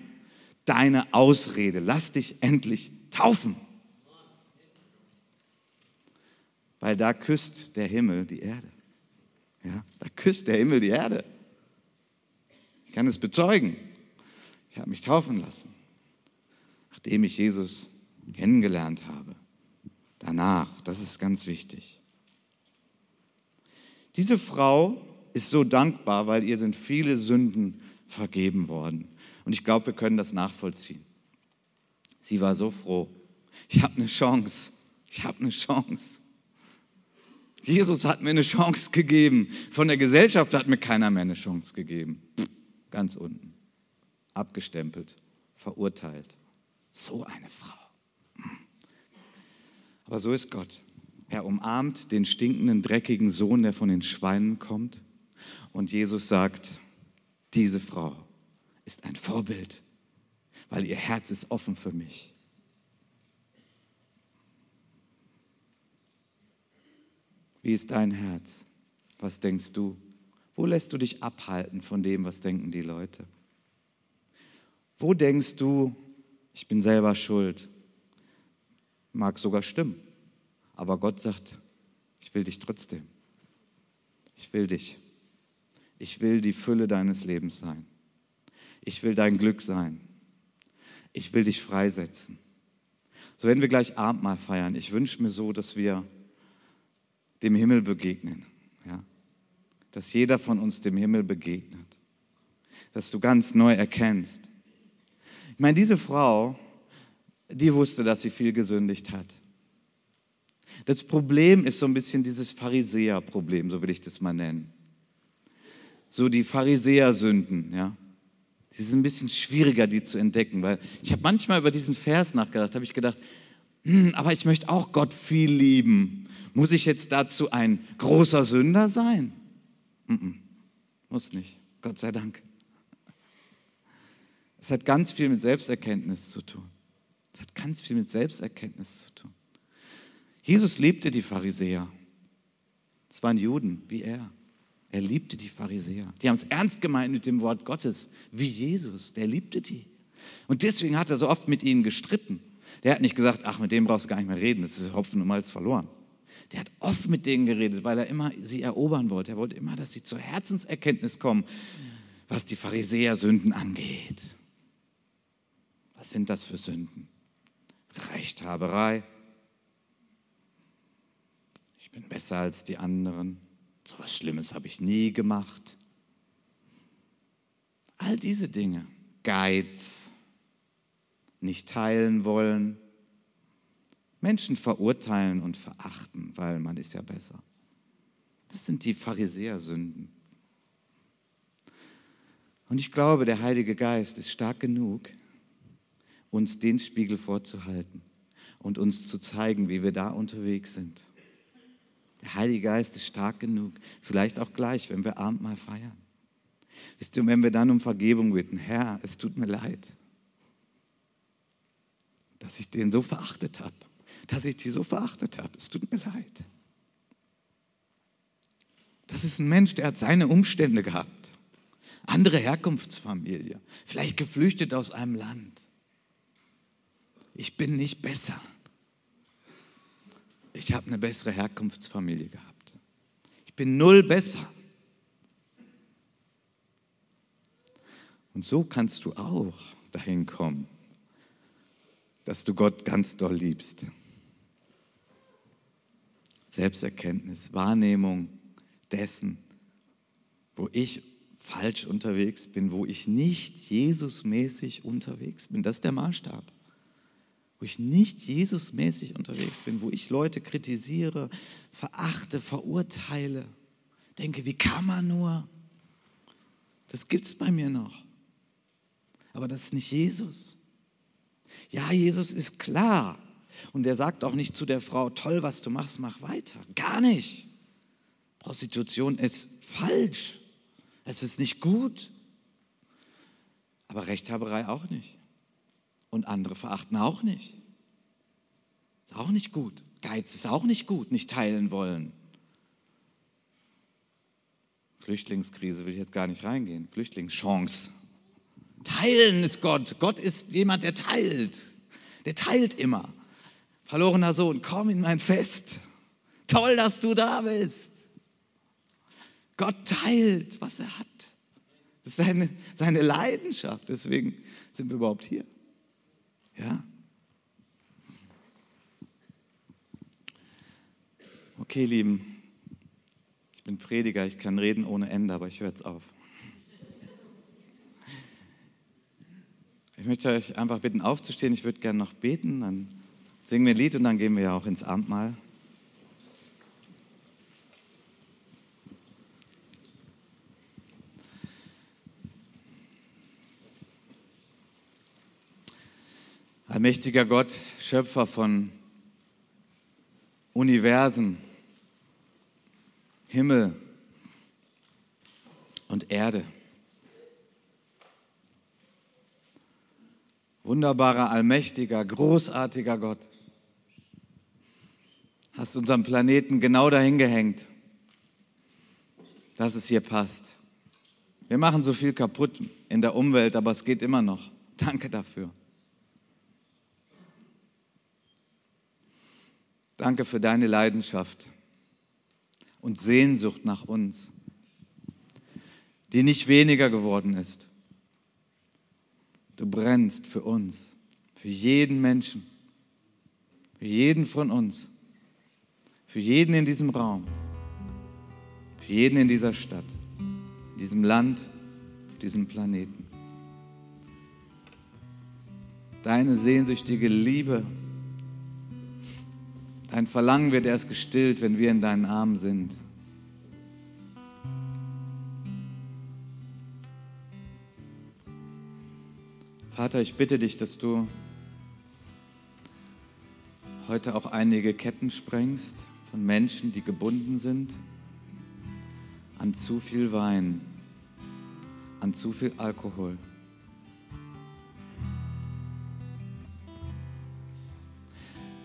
deine Ausrede? Lass dich endlich taufen. Weil da küsst der Himmel die Erde. Ja, da küsst der Himmel die Erde. Ich kann es bezeugen. Ich habe mich taufen lassen, nachdem ich Jesus kennengelernt habe. Danach, das ist ganz wichtig. Diese Frau ist so dankbar, weil ihr sind viele Sünden vergeben worden. Und ich glaube, wir können das nachvollziehen. Sie war so froh. Ich habe eine Chance. Ich habe eine Chance. Jesus hat mir eine Chance gegeben. Von der Gesellschaft hat mir keiner mehr eine Chance gegeben. Ganz unten. Abgestempelt, verurteilt. So eine Frau. Aber so ist Gott. Er umarmt den stinkenden, dreckigen Sohn, der von den Schweinen kommt. Und Jesus sagt, diese Frau ist ein Vorbild, weil ihr Herz ist offen für mich. Wie ist dein Herz? Was denkst du? Wo lässt du dich abhalten von dem, was denken die Leute? Wo denkst du, ich bin selber schuld? Mag sogar stimmen. Aber Gott sagt, ich will dich trotzdem. Ich will dich. Ich will die Fülle deines Lebens sein. Ich will dein Glück sein. Ich will dich freisetzen. So werden wir gleich Abendmahl feiern. Ich wünsche mir so, dass wir dem Himmel begegnen. Ja? Dass jeder von uns dem Himmel begegnet. Dass du ganz neu erkennst. Ich meine, diese Frau, die wusste, dass sie viel gesündigt hat. Das Problem ist so ein bisschen dieses Pharisäer-Problem, so will ich das mal nennen. So die Pharisäer-Sünden, ja. Sie sind ein bisschen schwieriger, die zu entdecken, weil ich habe manchmal über diesen Vers nachgedacht, habe ich gedacht, hm, aber ich möchte auch Gott viel lieben. Muss ich jetzt dazu ein großer Sünder sein? Mm -mm, muss nicht, Gott sei Dank. Es hat ganz viel mit Selbsterkenntnis zu tun. Es hat ganz viel mit Selbsterkenntnis zu tun. Jesus liebte die Pharisäer. Es waren Juden wie er. Er liebte die Pharisäer. Die haben es ernst gemeint mit dem Wort Gottes, wie Jesus. Der liebte die. Und deswegen hat er so oft mit ihnen gestritten. Der hat nicht gesagt, ach, mit dem brauchst du gar nicht mehr reden, das ist Hopfen und Malz verloren. Der hat oft mit denen geredet, weil er immer sie erobern wollte. Er wollte immer, dass sie zur Herzenserkenntnis kommen, was die Pharisäer-Sünden angeht. Was sind das für Sünden? Rechthaberei, ich bin besser als die anderen, so was Schlimmes habe ich nie gemacht. All diese Dinge, Geiz, nicht teilen wollen, Menschen verurteilen und verachten, weil man ist ja besser. Das sind die Pharisäersünden. Und ich glaube, der Heilige Geist ist stark genug, uns den Spiegel vorzuhalten und uns zu zeigen, wie wir da unterwegs sind. Der Heilige Geist ist stark genug, vielleicht auch gleich, wenn wir Abendmahl feiern. Wisst ihr, wenn wir dann um Vergebung bitten, Herr, es tut mir leid, dass ich den so verachtet habe, dass ich die so verachtet habe, es tut mir leid. Das ist ein Mensch, der hat seine Umstände gehabt, andere Herkunftsfamilie, vielleicht geflüchtet aus einem Land. Ich bin nicht besser. Ich habe eine bessere Herkunftsfamilie gehabt. Ich bin null besser. Und so kannst du auch dahin kommen, dass du Gott ganz doll liebst. Selbsterkenntnis, Wahrnehmung dessen, wo ich falsch unterwegs bin, wo ich nicht Jesusmäßig unterwegs bin. Das ist der Maßstab. Wo ich nicht Jesusmäßig unterwegs bin, wo ich Leute kritisiere, verachte, verurteile, denke, wie kann man nur? Das gibt es bei mir noch. Aber das ist nicht Jesus. Ja, Jesus ist klar. Und er sagt auch nicht zu der Frau, toll, was du machst, mach weiter. Gar nicht. Prostitution ist falsch. Es ist nicht gut. Aber Rechthaberei auch nicht. Und andere verachten auch nicht. Ist auch nicht gut. Geiz ist auch nicht gut, nicht teilen wollen. Flüchtlingskrise will ich jetzt gar nicht reingehen. Flüchtlingschance. Teilen ist Gott. Gott ist jemand, der teilt. Der teilt immer. Verlorener Sohn, komm in mein Fest. Toll, dass du da bist. Gott teilt, was er hat. Das ist seine, seine Leidenschaft. Deswegen sind wir überhaupt hier. Ja? Okay, Lieben. Ich bin Prediger, ich kann reden ohne Ende, aber ich höre jetzt auf. Ich möchte euch einfach bitten, aufzustehen. Ich würde gerne noch beten. Dann singen wir ein Lied und dann gehen wir ja auch ins Abendmahl. Allmächtiger Gott, Schöpfer von Universen, Himmel und Erde. Wunderbarer, allmächtiger, großartiger Gott. Hast unseren Planeten genau dahin gehängt, dass es hier passt. Wir machen so viel kaputt in der Umwelt, aber es geht immer noch. Danke dafür. Danke für deine Leidenschaft und Sehnsucht nach uns, die nicht weniger geworden ist. Du brennst für uns, für jeden Menschen, für jeden von uns, für jeden in diesem Raum, für jeden in dieser Stadt, in diesem Land, auf diesem Planeten. Deine sehnsüchtige Liebe, dein Verlangen wird erst gestillt, wenn wir in deinen Armen sind. Vater, ich bitte dich, dass du heute auch einige Ketten sprengst von Menschen, die gebunden sind an zu viel Wein, an zu viel Alkohol.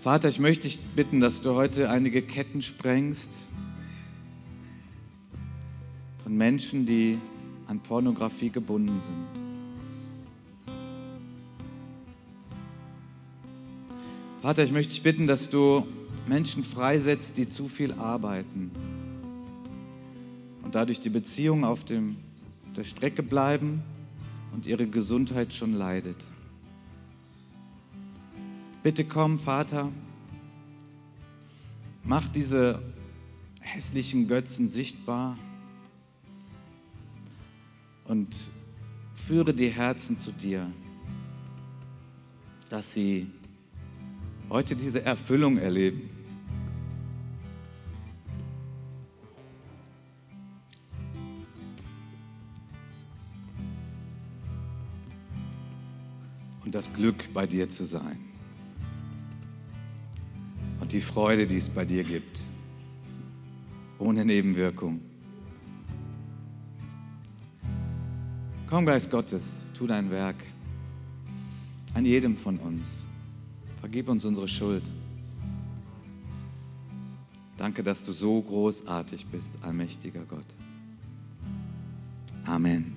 Vater, ich möchte dich bitten, dass du heute einige Ketten sprengst von Menschen, die an Pornografie gebunden sind. Vater, ich möchte dich bitten, dass du Menschen freisetzt, die zu viel arbeiten und dadurch die Beziehungen auf dem, der Strecke bleiben und ihre Gesundheit schon leidet. Bitte komm, Vater, mach diese hässlichen Götzen sichtbar und führe die Herzen zu dir, dass sie heute diese Erfüllung erleben. Und das Glück bei dir zu sein. Und die Freude, die es bei dir gibt. ohne Nebenwirkung. Komm, Geist Gottes, tu dein Werk an jedem von uns. Vergib uns unsere Schuld. Danke, dass du so großartig bist, allmächtiger Gott. Amen.